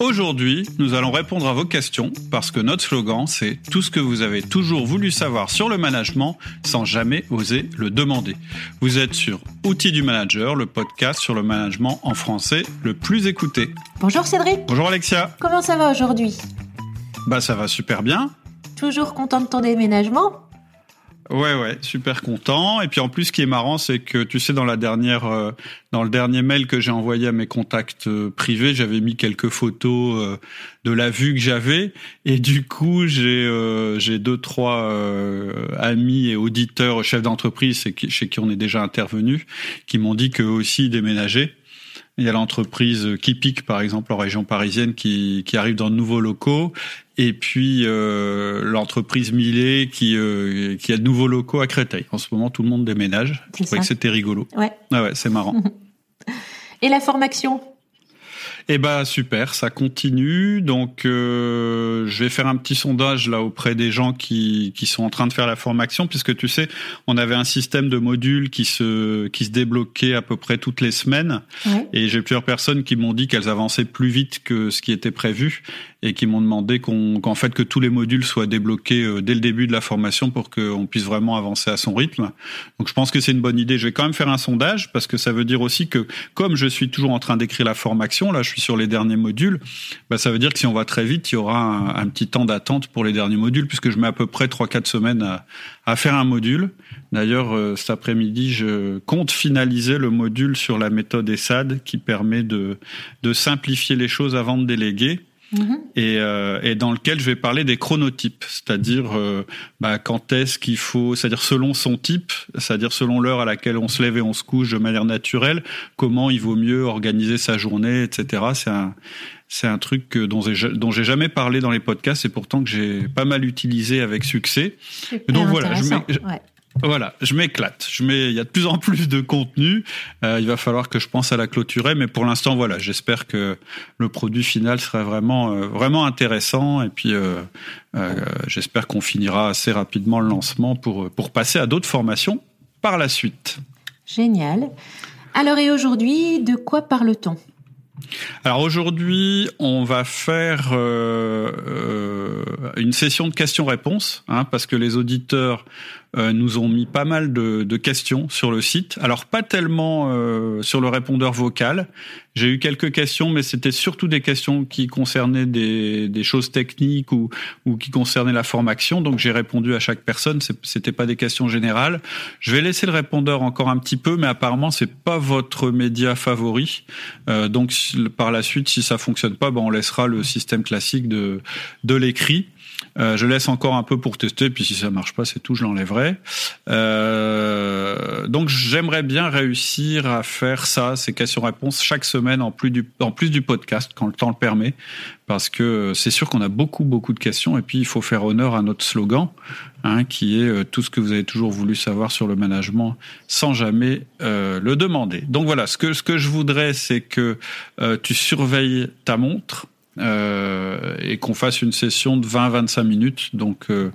Aujourd'hui, nous allons répondre à vos questions parce que notre slogan, c'est tout ce que vous avez toujours voulu savoir sur le management sans jamais oser le demander. Vous êtes sur Outils du Manager, le podcast sur le management en français le plus écouté. Bonjour Cédric. Bonjour Alexia. Comment ça va aujourd'hui? Bah ça va super bien. Toujours content de ton déménagement? Ouais, ouais, super content. Et puis en plus, ce qui est marrant, c'est que tu sais, dans la dernière, euh, dans le dernier mail que j'ai envoyé à mes contacts euh, privés, j'avais mis quelques photos euh, de la vue que j'avais. Et du coup, j'ai j'ai deux, trois amis et auditeurs, chefs d'entreprise, chez qui on est déjà intervenu, qui m'ont dit qu'eux aussi déménageaient. Il y a l'entreprise Kipik, par exemple, en région parisienne, qui, qui arrive dans de nouveaux locaux. Et puis euh, l'entreprise Millet qui, euh, qui a de nouveaux locaux à Créteil. En ce moment, tout le monde déménage. Je trouvais que c'était rigolo. Ouais. Ah ouais, c'est marrant. Et la formation? Eh ben super, ça continue. Donc euh, je vais faire un petit sondage là auprès des gens qui, qui sont en train de faire la formation, puisque tu sais, on avait un système de modules qui se qui se débloquait à peu près toutes les semaines. Et j'ai plusieurs personnes qui m'ont dit qu'elles avançaient plus vite que ce qui était prévu et qui m'ont demandé qu'en fait que tous les modules soient débloqués euh, dès le début de la formation pour qu'on puisse vraiment avancer à son rythme. Donc je pense que c'est une bonne idée. Je vais quand même faire un sondage parce que ça veut dire aussi que comme je suis toujours en train d'écrire la formation, là je suis sur les derniers modules, bah, ça veut dire que si on va très vite, il y aura un, petit temps d'attente pour les derniers modules puisque je mets à peu près 3-4 semaines à, à, faire un module. D'ailleurs, euh, cet après-midi, je compte finaliser le module sur la méthode ESAD qui permet de, de simplifier les choses avant de déléguer. Mhm. et, euh, et, dans lequel je vais parler des chronotypes, c'est-à-dire euh, bah, quand est-ce qu'il faut, c'est-à-dire selon son type, c'est-à-dire selon l'heure à laquelle on se lève et on se couche de manière naturelle, comment il vaut mieux organiser sa journée, etc. C'est un c'est un truc dont j'ai, dont j'ai jamais parlé dans les podcasts et pourtant que j'ai pas mal utilisé avec succès. donc voilà, je, voilà, je m'éclate. Je mets, il y a de plus en plus de contenu. Euh, il va falloir que je pense à la clôturer, mais pour l'instant, voilà, j'espère que le produit final serait vraiment, euh, vraiment intéressant. Et puis, euh, j'espère qu'on finira assez rapidement le lancement pour pour passer à d'autres formations par la suite. Génial. Alors et aujourd'hui, de quoi parle-t-on? Alors aujourd'hui, on va faire euh, euh, une session de questions-réponses, hein, parce que les auditeurs euh, nous ont mis pas mal de, de, questions sur le site. Alors pas tellement euh, sur le répondeur vocal. J'ai eu quelques questions, mais c'était surtout des questions qui concernaient des, des choses techniques ou, ou, qui concernaient la formation. Donc j'ai répondu à chaque personne. C'était pas des questions générales. Je vais laisser le répondeur encore un petit peu, mais apparemment c'est pas votre média favori. Euh, donc par la suite, si ça fonctionne pas, ben on laissera le système classique de de l'écrit. Euh, je laisse encore un peu pour tester, puis si ça marche pas, c'est tout, je l'enlèverai. Euh, donc j'aimerais bien réussir à faire ça, ces questions-réponses chaque semaine en plus du en plus du podcast quand le temps le permet, parce que c'est sûr qu'on a beaucoup beaucoup de questions et puis il faut faire honneur à notre slogan, hein, qui est euh, tout ce que vous avez toujours voulu savoir sur le management sans jamais euh, le demander. Donc voilà, ce que ce que je voudrais, c'est que euh, tu surveilles ta montre euh, et qu'on fasse une session de 20-25 minutes. Donc, euh,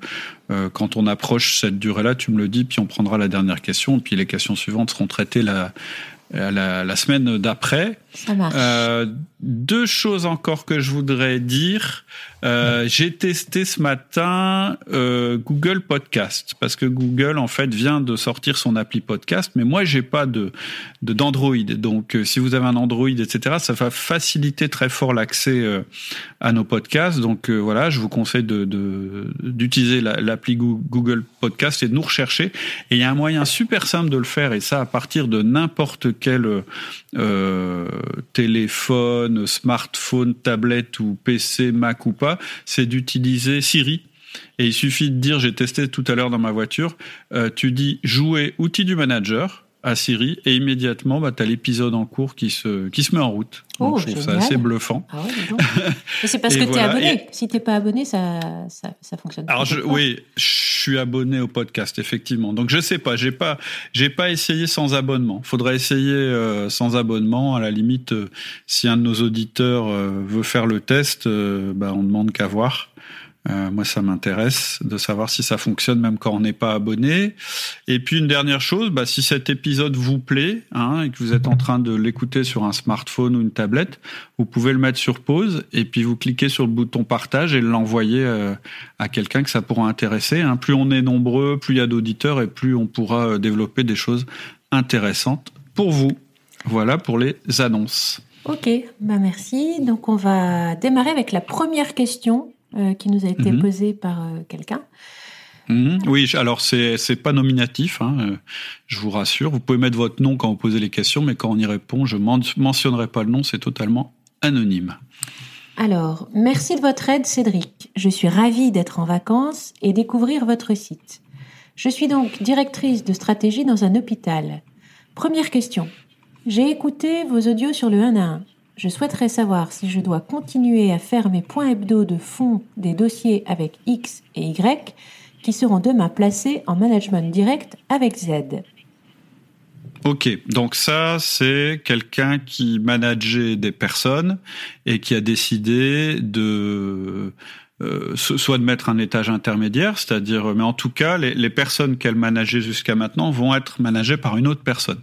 euh, quand on approche cette durée-là, tu me le dis, puis on prendra la dernière question, et puis les questions suivantes seront traitées la, la, la semaine d'après. Ça marche. Deux choses encore que je voudrais dire. Euh, j'ai testé ce matin euh, Google Podcast parce que Google en fait vient de sortir son appli podcast, mais moi j'ai pas de d'Android. Donc euh, si vous avez un Android, etc., ça va faciliter très fort l'accès euh, à nos podcasts. Donc voilà, je vous conseille de d'utiliser l'appli Google Podcast et de nous rechercher. Et il y a un moyen super simple de le faire et ça à partir de n'importe quel téléphone, smartphone, tablette ou PC, Mac ou pas c'est d'utiliser Siri. Et il suffit de dire, j'ai testé tout à l'heure dans ma voiture, euh, tu dis jouer outil du manager à Siri et immédiatement bah, tu as l'épisode en cours qui se, qui se met en route. Donc, oh, je trouve ça assez bluffant. Ah c'est parce que tu es abonné. Si tu pas abonné, ça, ça, ça fonctionne Alors je, oui, je suis abonné au podcast, effectivement. Donc je sais pas, j'ai pas, j'ai pas essayé sans abonnement. Faudrait essayer euh, sans abonnement. À la limite, euh, si un de nos auditeurs veut faire le test, bah, on demande qu'à voir. Euh, moi, ça m'intéresse de savoir si ça fonctionne même quand on n'est pas abonné. Et puis une dernière chose, bah, si cet épisode vous plaît hein, et que vous êtes en train de l'écouter sur un smartphone ou une tablette, vous pouvez le mettre sur pause et puis vous cliquez sur le bouton partage et l'envoyer euh, à quelqu'un que ça pourra intéresser. Hein. Plus on est nombreux, plus il y a d'auditeurs et plus on pourra euh, développer des choses intéressantes pour vous. Voilà pour les annonces. Ok, bah merci. Donc on va démarrer avec la première question euh, qui nous a été mhm. posée par euh, quelqu'un. Mhm. Oui, alors c'est c'est pas nominatif, hein, euh, je vous rassure. Vous pouvez mettre votre nom quand vous posez les questions, mais quand on y répond, je mentionnerai pas le nom, c'est totalement anonyme. Alors, merci de votre aide, Cédric. Je suis ravie d'être en vacances et découvrir votre site. Je suis donc directrice de stratégie dans un hôpital. Première question. J'ai écouté vos audios sur le 1 à 1. Je souhaiterais savoir si je dois continuer à faire mes points hebdo de fond des dossiers avec X et Y qui seront demain placés en management direct avec Z. Ok, donc ça c'est quelqu'un qui manageait des personnes et qui a décidé de euh, soit de mettre un étage intermédiaire, c'est-à-dire, mais en tout cas, les personnes qu'elle manageait jusqu'à maintenant vont être managées par une autre personne.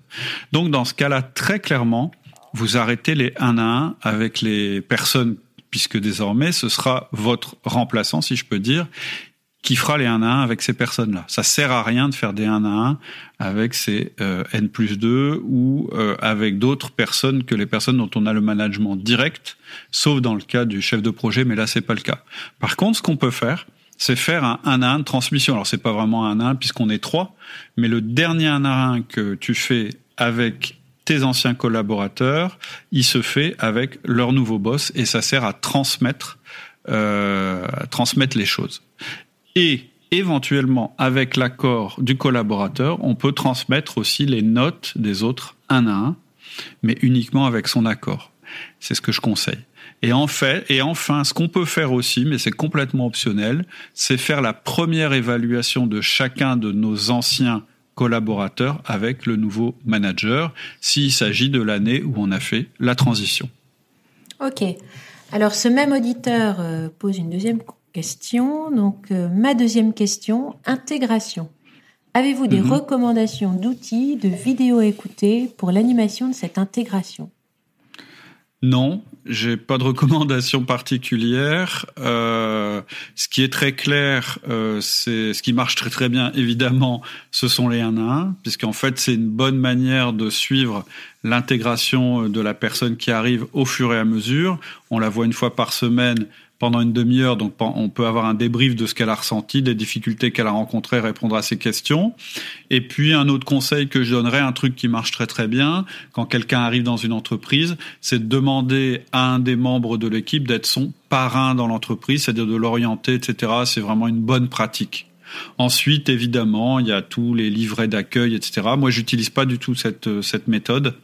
Donc, dans ce cas-là, très clairement, vous arrêtez les 1 à 1 avec les personnes, puisque désormais, ce sera votre remplaçant, si je peux dire, qui fera les 1 à 1 avec ces personnes-là. Ça sert à rien de faire des 1 à 1 avec ces euh, N plus 2 ou euh, avec d'autres personnes que les personnes dont on a le management direct, sauf dans le cas du chef de projet, mais là c'est pas le cas. Par contre, ce qu'on peut faire, c'est faire un 1 à 1 de transmission. Alors c'est pas vraiment un 1 à 1 puisqu'on est trois, mais le dernier 1 à 1 que tu fais avec tes anciens collaborateurs, il se fait avec leur nouveau boss et ça sert à transmettre, euh, transmettre les choses et éventuellement, avec l'accord du collaborateur, on peut transmettre aussi les notes des autres un à un, mais uniquement avec son accord. C'est ce que je conseille. Et en fait, et enfin, ce qu'on peut faire aussi, mais c'est complètement optionnel, c'est faire la première évaluation de chacun de nos anciens collaborateurs avec le nouveau manager, s'il s'agit de l'année où on a fait la transition. Ok. Alors, ce même auditeur euh, pose une deuxième question. Donc, euh, ma deuxième question, intégration. Avez-vous des mhm. recommandations d'outils, de vidéos écoutées pour l'animation de cette intégration? Non, j'ai pas de recommandation particulière. Euh, ce qui est très clair, euh, c'est ce qui marche très très bien. Évidemment, ce sont les 1 à 1, puisqu'en fait c'est une bonne manière de suivre l'intégration de la personne qui arrive au fur et à mesure. On la voit une fois par semaine pendant une demi-heure, donc on peut avoir un débrief de ce qu'elle a ressenti, des difficultés qu'elle a rencontrées, répondre à ses questions. Et puis un autre conseil que je donnerais, un truc qui marche très très bien, quand quelqu'un arrive dans une entreprise, c'est de demander à un des membres de l'équipe d'être son parrain dans l'entreprise, c'est-à-dire de l'orienter, etc. C'est vraiment une bonne pratique. Ensuite, évidemment, il y a tous les livrets d'accueil, etc. Moi, j'utilise pas du tout cette cette méthode.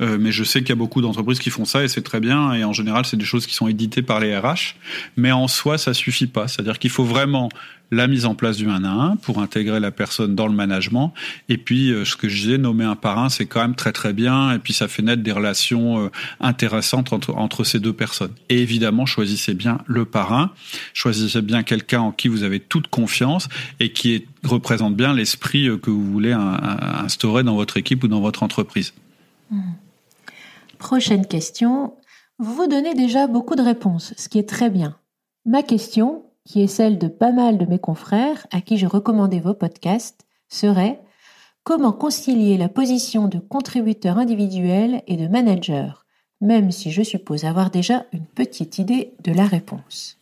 Euh, mais je sais qu'il y a beaucoup d'entreprises qui font ça et c'est très bien. Et en général, c'est des choses qui sont éditées par les RH. Mais en soi, ça suffit pas. C'est-à-dire qu'il faut vraiment la mise en place du 1 à 1 pour intégrer la personne dans le management. Et puis, euh, ce que je disais, nommer un parrain, c'est quand même très très bien. Et puis, ça fait naître des relations euh, intéressantes entre, entre ces deux personnes. Et évidemment, choisissez bien le parrain. Choisissez bien quelqu'un en qui vous avez toute confiance et qui représente bien l'esprit que vous voulez instaurer dans votre équipe ou dans votre entreprise. Mmh. Prochaine question. Vous vous donnez déjà beaucoup de réponses, ce qui est très bien. Ma question, qui est celle de pas mal de mes confrères à qui j'ai recommandé vos podcasts, serait comment concilier la position de contributeur individuel et de manager, même si je suppose avoir déjà une petite idée de la réponse?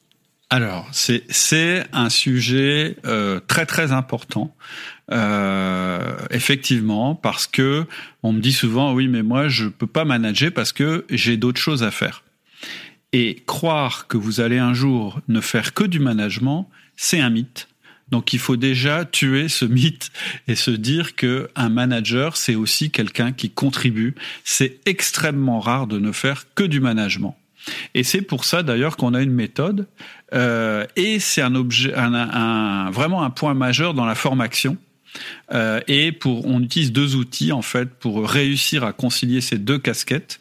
Alors, c'est un sujet euh, très très important, euh, effectivement, parce que on me dit souvent oui, mais moi je peux pas manager parce que j'ai d'autres choses à faire. Et croire que vous allez un jour ne faire que du management, c'est un mythe. Donc il faut déjà tuer ce mythe et se dire que un manager c'est aussi quelqu'un qui contribue. C'est extrêmement rare de ne faire que du management. Et c'est pour ça d'ailleurs qu'on a une méthode euh, et c'est un objet, un, vraiment un point majeur dans la formation. Euh, et pour, on utilise deux outils en fait pour réussir à concilier ces deux casquettes.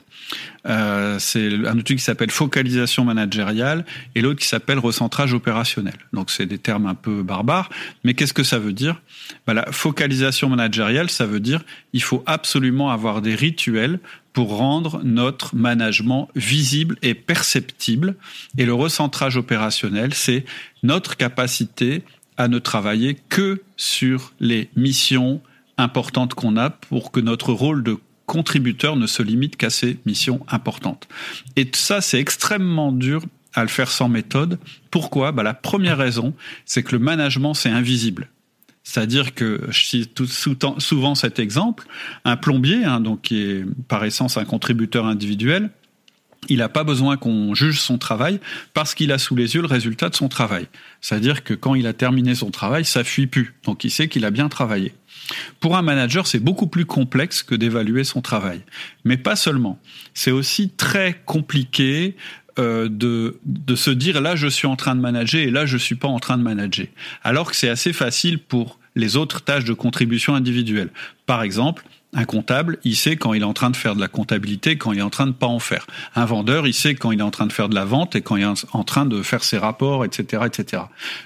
Euh, c'est un outil qui s'appelle focalisation managériale et l'autre qui s'appelle recentrage opérationnel. Donc c'est des termes un peu barbares, mais qu'est-ce que ça veut dire? Bah, La focalisation managériale, ça veut dire il faut absolument avoir des rituels pour rendre notre management visible et perceptible. Et le recentrage opérationnel, c'est notre capacité à ne travailler que sur les missions importantes qu'on a pour que notre rôle de contributeur ne se limite qu'à ces missions importantes. Et ça, c'est extrêmement dur à le faire sans méthode. Pourquoi? Bah, La première raison, c'est que le management, c'est invisible. C'est-à-dire que, je cite souvent cet exemple, un plombier, hein, donc qui est par essence un contributeur individuel, il n'a pas besoin qu'on juge son travail parce qu'il a sous les yeux le résultat de son travail. C'est-à-dire que quand il a terminé son travail, ça fuit plus. Donc il sait qu'il a bien travaillé. Pour un manager, c'est beaucoup plus complexe que d'évaluer son travail. Mais pas seulement. C'est aussi très compliqué euh, de, de se dire là je suis en train de manager et là je suis pas en train de manager. Alors que c'est assez facile pour les autres tâches de contribution individuelle. Par exemple, un comptable, il sait quand il est en train de faire de la comptabilité, quand il est en train de pas en faire. Un vendeur, il sait quand il est en train de faire de la vente et quand il est en train de faire ses rapports, etc., etc.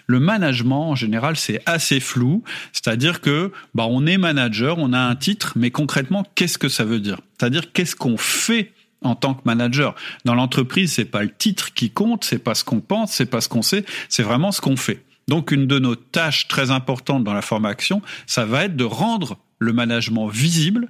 Le management, en général, c'est assez flou. C'est-à-dire que, bah, on est manager, on a un titre, mais concrètement, qu'est-ce que ça veut dire? C'est-à-dire, qu'est-ce qu'on fait en tant que manager? Dans l'entreprise, c'est pas le titre qui compte, c'est pas ce qu'on pense, c'est pas ce qu'on sait, c'est vraiment ce qu'on fait. Donc une de nos tâches très importantes dans la formation, ça va être de rendre le management visible,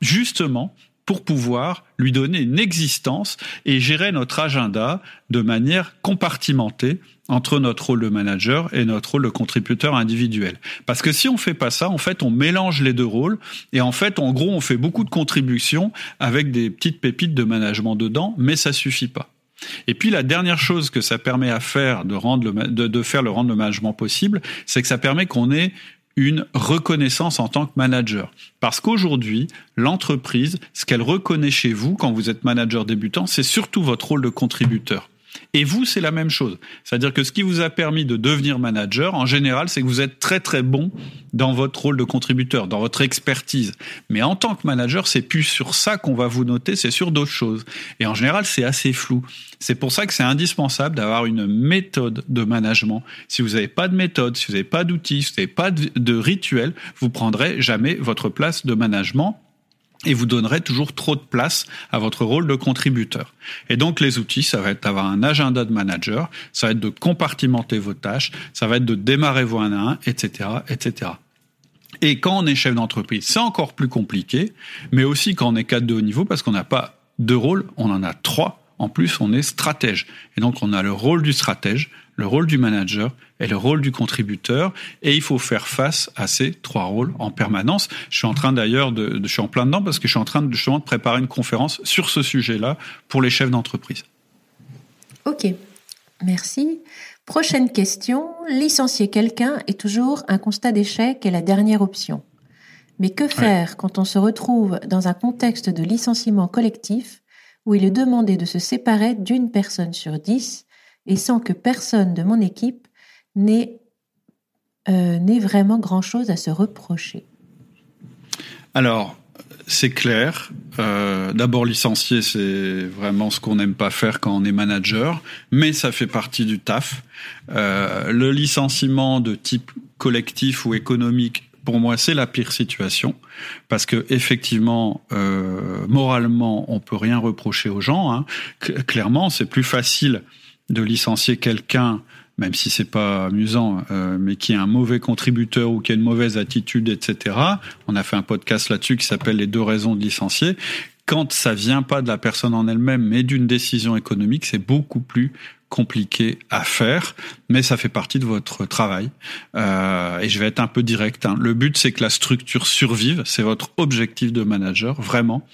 justement pour pouvoir lui donner une existence et gérer notre agenda de manière compartimentée entre notre rôle de manager et notre rôle de contributeur individuel. Parce que si on fait pas ça, en fait, on mélange les deux rôles et en fait, en gros, on fait beaucoup de contributions avec des petites pépites de management dedans, mais ça suffit pas. Et puis la dernière chose que ça permet à faire de rendre le, de, de faire le rendre le management possible, c'est que ça permet qu'on ait une reconnaissance en tant que manager. Parce qu'aujourd'hui, l'entreprise, ce qu'elle reconnaît chez vous quand vous êtes manager débutant, c'est surtout votre rôle de contributeur. Et vous, c'est la même chose. C'est-à-dire que ce qui vous a permis de devenir manager, en général, c'est que vous êtes très très bon dans votre rôle de contributeur, dans votre expertise. Mais en tant que manager, c'est plus sur ça qu'on va vous noter, c'est sur d'autres choses. Et en général, c'est assez flou. C'est pour ça que c'est indispensable d'avoir une méthode de management. Si vous n'avez pas de méthode, si vous n'avez pas d'outils, si vous n'avez pas de rituel, vous prendrez jamais votre place de management et vous donnerez toujours trop de place à votre rôle de contributeur. Et donc les outils, ça va être d'avoir un agenda de manager, ça va être de compartimenter vos tâches, ça va être de démarrer vos 1 à 1, etc., etc. Et quand on est chef d'entreprise, c'est encore plus compliqué, mais aussi quand on est cadre de haut niveau, parce qu'on n'a pas deux rôles, on en a trois. En plus, on est stratège. Et donc, on a le rôle du stratège, le rôle du manager et le rôle du contributeur. Et il faut faire face à ces trois rôles en permanence. Je suis en train d'ailleurs de, je suis en plein dedans parce que je suis en train de, justement de préparer une conférence sur ce sujet-là pour les chefs d'entreprise. Ok, merci. Prochaine question. Licencier quelqu'un est toujours un constat d'échec et la dernière option. Mais que faire quand on se retrouve dans un contexte de licenciement collectif où il est demandé de se séparer d'une personne sur dix et sans que personne de mon équipe n'ait euh, vraiment grand-chose à se reprocher Alors, c'est clair. Euh, d'abord, licencier, c'est vraiment ce qu'on n'aime pas faire quand on est manager, mais ça fait partie du taf. Euh, le licenciement de type collectif ou économique pour moi, c'est la pire situation parce que effectivement, euh, moralement, on peut rien reprocher aux gens. Hein. Clairement, c'est plus facile de licencier quelqu'un, même si c'est pas amusant, euh, mais qui est un mauvais contributeur ou qui a une mauvaise attitude, etc. On a fait un podcast là-dessus qui s'appelle Les deux raisons de licencier. Quand ça vient pas de la personne en elle-même, mais d'une décision économique, c'est beaucoup plus compliqué à faire, mais ça fait partie de votre travail. Euh, et je vais être un peu direct. Hein. Le but, c'est que la structure survive. C'est votre objectif de manager, vraiment.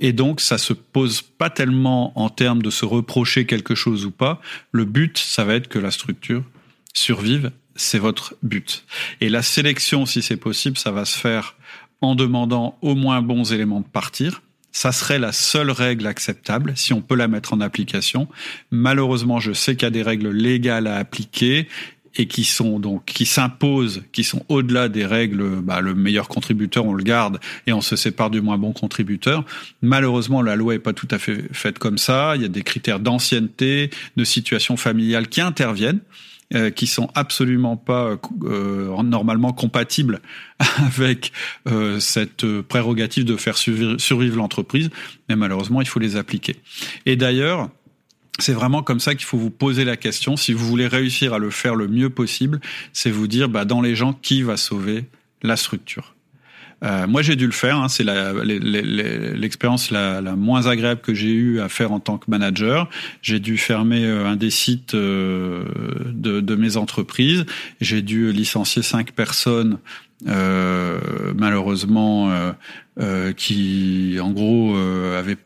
Et donc, ça se pose pas tellement en termes de se reprocher quelque chose ou pas. Le but, ça va être que la structure survive. C'est votre but. Et la sélection, si c'est possible, ça va se faire en demandant au moins bons éléments de partir ça serait la seule règle acceptable si on peut la mettre en application. Malheureusement, je sais qu'il y a des règles légales à appliquer et qui sont donc qui s'imposent, qui sont au-delà des règles, bah, le meilleur contributeur on le garde et on se sépare du moins bon contributeur. Malheureusement, la loi est pas tout à fait faite comme ça. Il y a des critères d'ancienneté, de situation familiale qui interviennent. Euh, qui sont absolument pas euh, normalement compatibles avec euh, cette prérogative de faire survivre l'entreprise, mais malheureusement il faut les appliquer. Et d'ailleurs, c'est vraiment comme ça qu'il faut vous poser la question. Si vous voulez réussir à le faire le mieux possible, c'est vous dire, bah, dans les gens, qui va sauver la structure? Euh, moi, j'ai dû le faire. Hein, c'est l'expérience la, la, moins agréable que j'ai eu à faire en tant que manager. J'ai dû fermer euh, un des sites euh, de, de, mes entreprises. J'ai dû licencier cinq personnes, euh, malheureusement, euh, qui, en gros, avaient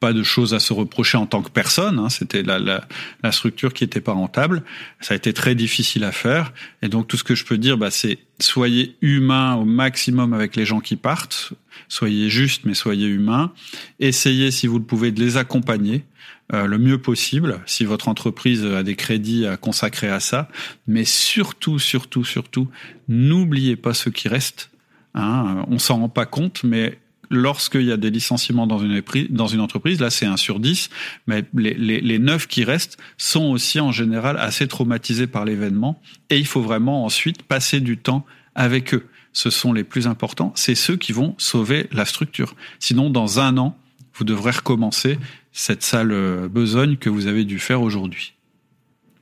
pas de choses à se reprocher en tant que personne. Hein. C'était la, la, la, structure qui était pas rentable. Ça a été très difficile à faire. Et donc tout ce que je peux dire, bah, c'est soyez humain au maximum avec les gens qui partent. Soyez juste, mais soyez humain. Essayez, si vous le pouvez, de les accompagner. Euh, le mieux possible, si votre entreprise a des crédits à consacrer à ça. Mais surtout, surtout, surtout, n'oubliez pas ceux qui restent. Hein. On s'en rend pas compte, mais lorsqu'il y a des licenciements dans une, entreprise, là c'est un sur 10, mais les, les, les 9 qui restent sont aussi en général assez traumatisés par l'événement et il faut vraiment ensuite passer du temps avec eux. Ce sont les plus importants, c'est ceux qui vont sauver la structure. Sinon, dans un an, vous devrez recommencer cette sale euh, besogne que vous avez dû faire aujourd'hui.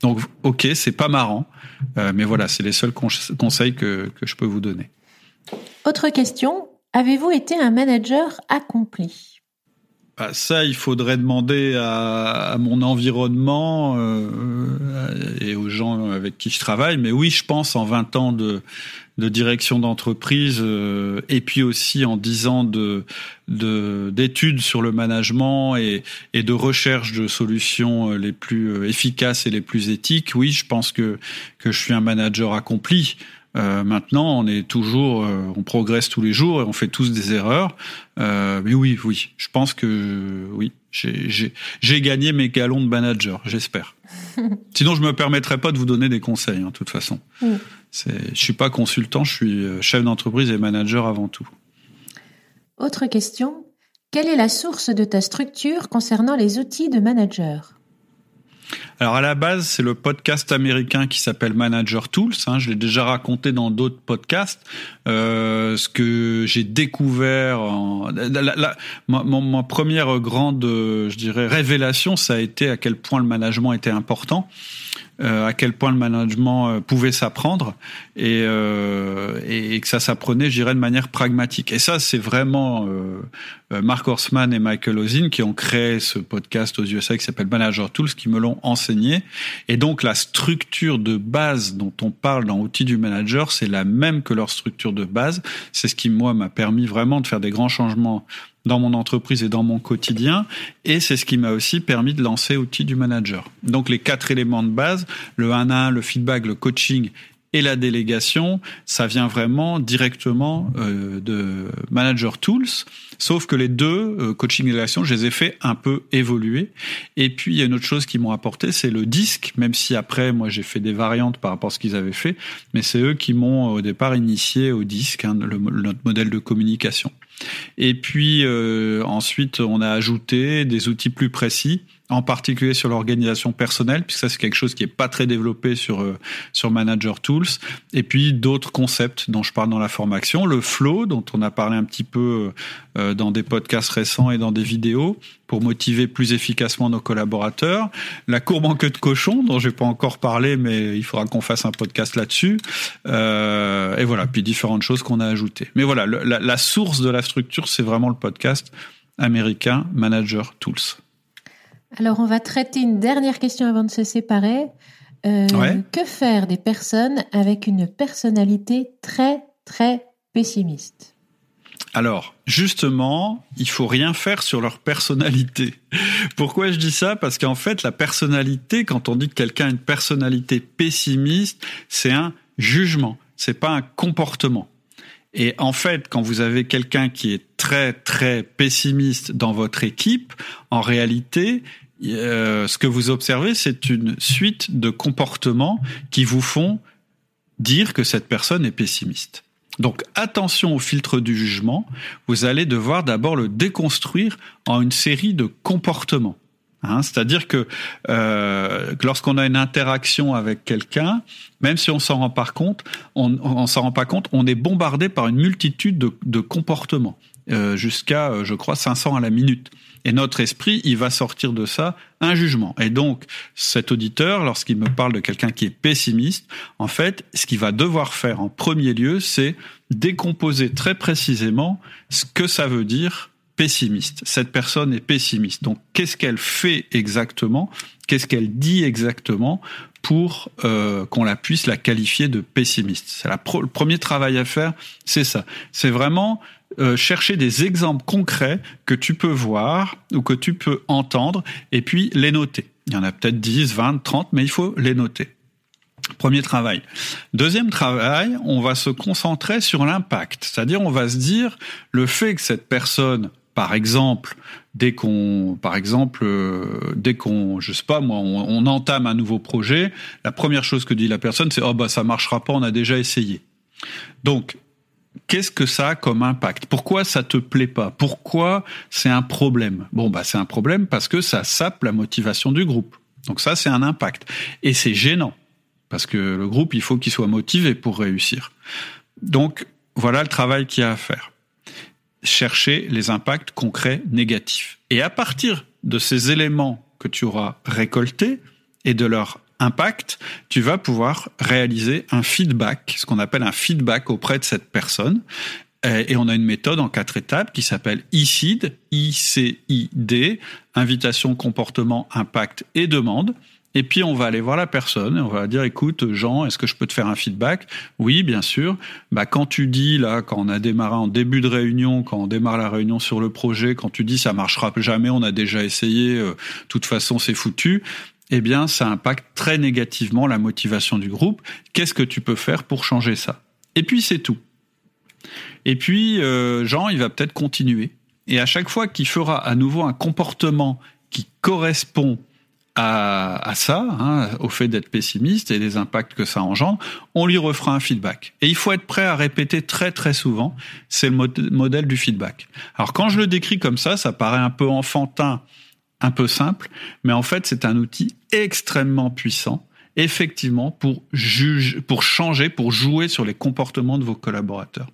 Donc, ok, c'est pas marrant, euh, mais voilà, c'est les seuls conseils que, que je peux vous donner. Autre question, Avez-vous été un manager accompli? Bah, ça, il faudrait demander à, mon environnement euh, et aux gens avec qui je travaille. Mais oui, je pense en 20 ans de, direction d'entreprise euh, et puis aussi en 10 ans de d'études sur le management et, de recherche de solutions les plus efficaces et les plus éthiques. Oui, je pense que je suis un manager accompli. Euh, maintenant, on est toujours, euh, on progresse tous les jours et on fait tous des erreurs. Euh, mais oui, oui, je pense que oui, j'ai gagné mes galons de manager, j'espère. Sinon, je me permettrais pas de vous donner des conseils, hein, de toute façon. Mm. Je suis pas consultant, je suis chef d'entreprise et manager avant tout. Autre question. Quelle est la source de ta structure concernant les outils de manager? Alors à la base, c'est le podcast américain qui s'appelle Manager Tools. Hein, je l'ai déjà raconté dans d'autres podcasts. Euh, ce que j'ai découvert, ma, première grande, je dirais, révélation, ça a été à quel point le management était important. Euh, à quel point le management euh, pouvait s'apprendre et, que ça s'apprenait, je dirais, de manière pragmatique. Et ça, c'est vraiment Mark Horstman et Michael Ozin qui ont créé ce podcast aux USA qui s'appelle Manager Tools, qui me l'ont enseigné. Et donc, la structure de base dont on parle dans Outils du Manager, c'est la même que leur structure de base. C'est ce qui, moi, m'a permis vraiment de faire des grands changements dans mon entreprise et dans mon quotidien. Et c'est ce qui m'a aussi permis de lancer Outils du Manager. Donc les quatre éléments de base, le 1 1, le feedback, le coaching et la délégation, ça vient vraiment directement euh, de Manager Tools. Sauf que les deux, euh, coaching et délégation, je les ai fait un peu évoluer. Et puis il y a une autre chose qui m'ont apporté, c'est le disque, même si après moi j'ai fait des variantes par rapport à ce qu'ils avaient fait, mais c'est eux qui m'ont au départ initié au disque, hein, notre modèle de communication. Et puis euh, ensuite, on a ajouté des outils plus précis, en particulier sur l'organisation personnelle, puisque ça c'est quelque chose qui est pas très développé sur euh, sur Manager Tools. Et puis d'autres concepts dont je parle dans la formation, le flow dont on a parlé un petit peu euh, dans des podcasts récents et dans des vidéos pour motiver plus efficacement nos collaborateurs, la courbe en queue de cochon dont j'ai pas encore parlé, mais il faudra qu'on fasse un podcast là-dessus. Euh, et voilà, puis différentes choses qu'on a ajoutées. Mais voilà, la, la source de la structure, c'est vraiment le podcast américain Manager Tools. Alors, on va traiter une dernière question avant de se séparer. Euh, que faire des personnes avec une personnalité très, très pessimiste? Alors, justement, il faut rien faire sur leur personnalité. Pourquoi je dis ça? Parce qu'en fait, la personnalité, quand on dit que quelqu'un a une personnalité pessimiste, c'est un jugement, c'est pas un comportement. Et en fait, quand vous avez quelqu'un qui est très très pessimiste dans votre équipe, en réalité, euh, ce que vous observez, c'est une suite de comportements qui vous font dire que cette personne est pessimiste. Donc attention au filtre du jugement, vous allez devoir d'abord le déconstruire en une série de comportements. Hein, C'est-à-dire que, euh, lorsqu'on a une interaction avec quelqu'un, même si on s'en rend compte, on, s'en rend pas compte, on est bombardé par une multitude de, comportements, euh, jusqu'à, je crois, 500 à la minute. Et notre esprit, il va sortir de ça un jugement. Et donc, cet auditeur, lorsqu'il me parle de quelqu'un qui est pessimiste, en fait, ce qu'il va devoir faire en premier lieu, c'est décomposer très précisément ce que ça veut dire pessimiste. Cette personne est pessimiste. Donc, qu'est-ce qu'elle fait exactement? Qu'est-ce qu'elle dit exactement pour euh, qu'on la puisse la qualifier de pessimiste C'est le premier travail à faire, c'est ça. C'est vraiment euh, chercher des exemples concrets que tu peux voir ou que tu peux entendre et puis les noter. Il y en a peut-être 10, 20, 30, mais il faut les noter. Premier travail. Deuxième travail, on va se concentrer sur l'impact. C'est-à-dire, on va se dire, le fait que cette personne par exemple, dès qu'on, par exemple, euh, dès qu'on, je sais pas moi, on, entame un nouveau projet, la première chose que dit la personne, c'est oh bah ça marchera pas, on a déjà essayé. Donc, qu'est-ce que ça a comme impact? Pourquoi ça te plaît pas? Pourquoi c'est un problème? Bon bah c'est un problème parce que ça sape la motivation du groupe. Donc ça c'est un impact et c'est gênant parce que le groupe il faut qu'il soit motivé pour réussir. Donc voilà le travail qu'il y a à faire chercher les impacts concrets négatifs. Et à partir de ces éléments que tu auras récoltés et de leur impact, tu vas pouvoir réaliser un feedback, ce qu'on appelle un feedback auprès de cette personne. Et on a une méthode en quatre étapes qui s'appelle ICID, I-C-I-D, invitation, comportement, impact et demande. Et puis on va aller voir la personne et on va dire écoute Jean, est-ce que je peux te faire un feedback? Oui, bien sûr. Bah quand tu dis là quand on a démarré en début de réunion, quand on démarre la réunion sur le projet, quand tu dis ça marchera jamais, on a déjà essayé, euh, toute façon c'est foutu. Eh bien, ça impacte très négativement la motivation du groupe. Qu'est-ce que tu peux faire pour changer ça? Et puis c'est tout. Et puis euh, Jean, il va peut-être continuer. Et à chaque fois qu'il fera à nouveau un comportement qui correspond à, à ça, hein, au fait d'être pessimiste et des impacts que ça engendre, on lui refera un feedback. Et il faut être prêt à répéter très très souvent. C'est le modèle du feedback. Alors quand je le décris comme ça, ça paraît un peu enfantin, un peu simple, mais en fait c'est un outil extrêmement puissant effectivement pour juger, pour changer, pour jouer sur les comportements de vos collaborateurs.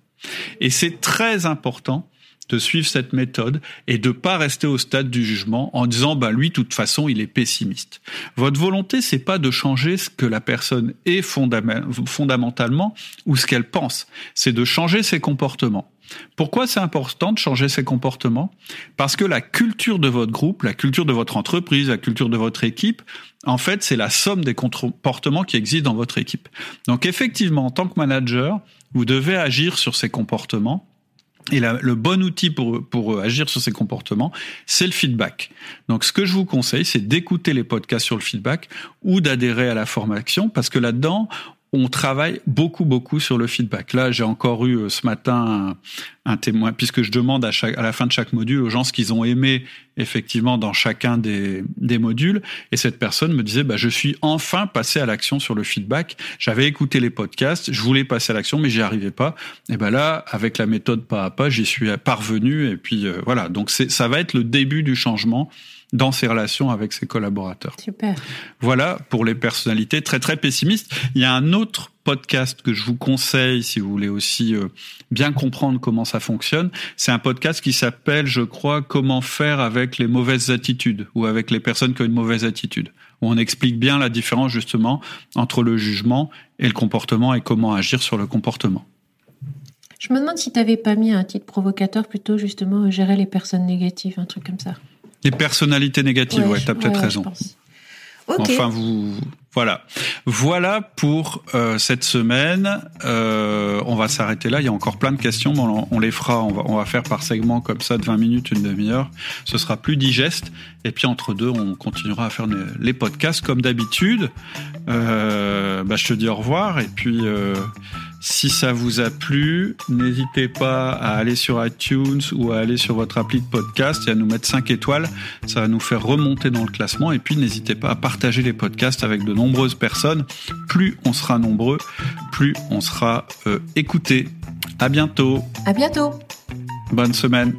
Et c'est très important de suivre cette méthode et de pas rester au stade du jugement en disant bah lui de toute façon il est pessimiste. Votre volonté c'est pas de changer ce que la personne est fondamentalement ou ce qu'elle pense, c'est de changer ses comportements. Pourquoi c'est important de changer ses comportements? Parce que la culture de votre groupe, la culture de votre entreprise, la culture de votre équipe, en fait, c'est la somme des comportements qui existent dans votre équipe. Donc effectivement, en tant que manager, vous devez agir sur ces comportements et le bon outil pour, pour agir sur ces comportements, c'est le feedback. Donc, ce que je vous conseille, c'est d'écouter les podcasts sur le feedback ou d'adhérer à la formation parce que là-dedans, on travaille beaucoup, beaucoup sur le feedback. Là, j'ai encore eu euh, ce matin un, témoin, puisque je demande à, chaque, à la fin de chaque module aux gens ce qu'ils ont aimé effectivement dans chacun des, des modules. Et cette personne me disait, bah, je suis enfin passé à l'action sur le feedback. J'avais écouté les podcasts, je voulais passer à l'action, mais j'y arrivais pas. Et ben là, avec la méthode pas à pas, j'y suis parvenu. Et puis euh, voilà, donc ça va être le début du changement dans ses relations avec ses collaborateurs. Super. Voilà pour les personnalités très très pessimistes. Il y a un autre podcast que je vous conseille si vous voulez aussi euh, bien comprendre comment ça fonctionne. C'est un podcast qui s'appelle, je crois, Comment faire avec les mauvaises attitudes ou avec les personnes qui ont une mauvaise attitude. Où on explique bien la différence justement entre le jugement et le comportement et comment agir sur le comportement. Je me demande si tu n'avais pas mis un titre provocateur plutôt justement gérer les personnes négatives, un truc comme ça. Les personnalités négatives, ouais, tu as peut-être raison. Enfin, vous, voilà, voilà pour euh, cette semaine. Euh, on va s'arrêter là. Il y a encore plein de questions, mais on, les fera. On va, on va faire par segment comme ça de 20 minutes, une demi-heure. Ce sera plus digeste. Et puis entre deux, on continuera à faire les, podcasts comme d'habitude. Euh, bah, je te dis au revoir et puis Si ça vous a plu, n'hésitez pas à aller sur iTunes ou à aller sur votre appli de podcast et à nous mettre 5 étoiles. Ça va nous faire remonter dans le classement. Et puis n'hésitez pas à partager les podcasts avec de nombreuses personnes. Plus on sera nombreux, plus on sera euh, écouté. À bientôt. À bientôt. Bonne semaine.